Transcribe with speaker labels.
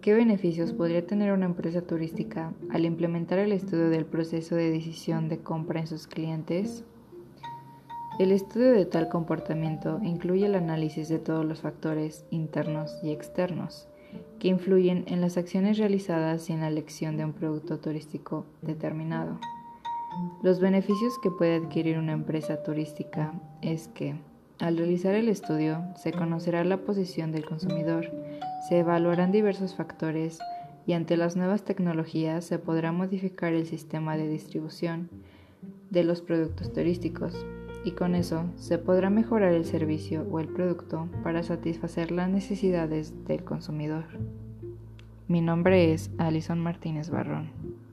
Speaker 1: ¿Qué beneficios podría tener una empresa turística al implementar el estudio del proceso de decisión de compra en sus clientes? El estudio de tal comportamiento incluye el análisis de todos los factores internos y externos que influyen en las acciones realizadas y en la elección de un producto turístico determinado. Los beneficios que puede adquirir una empresa turística es que, al realizar el estudio, se conocerá la posición del consumidor, se evaluarán diversos factores y ante las nuevas tecnologías se podrá modificar el sistema de distribución de los productos turísticos y con eso se podrá mejorar el servicio o el producto para satisfacer las necesidades del consumidor. Mi nombre es Alison Martínez Barrón.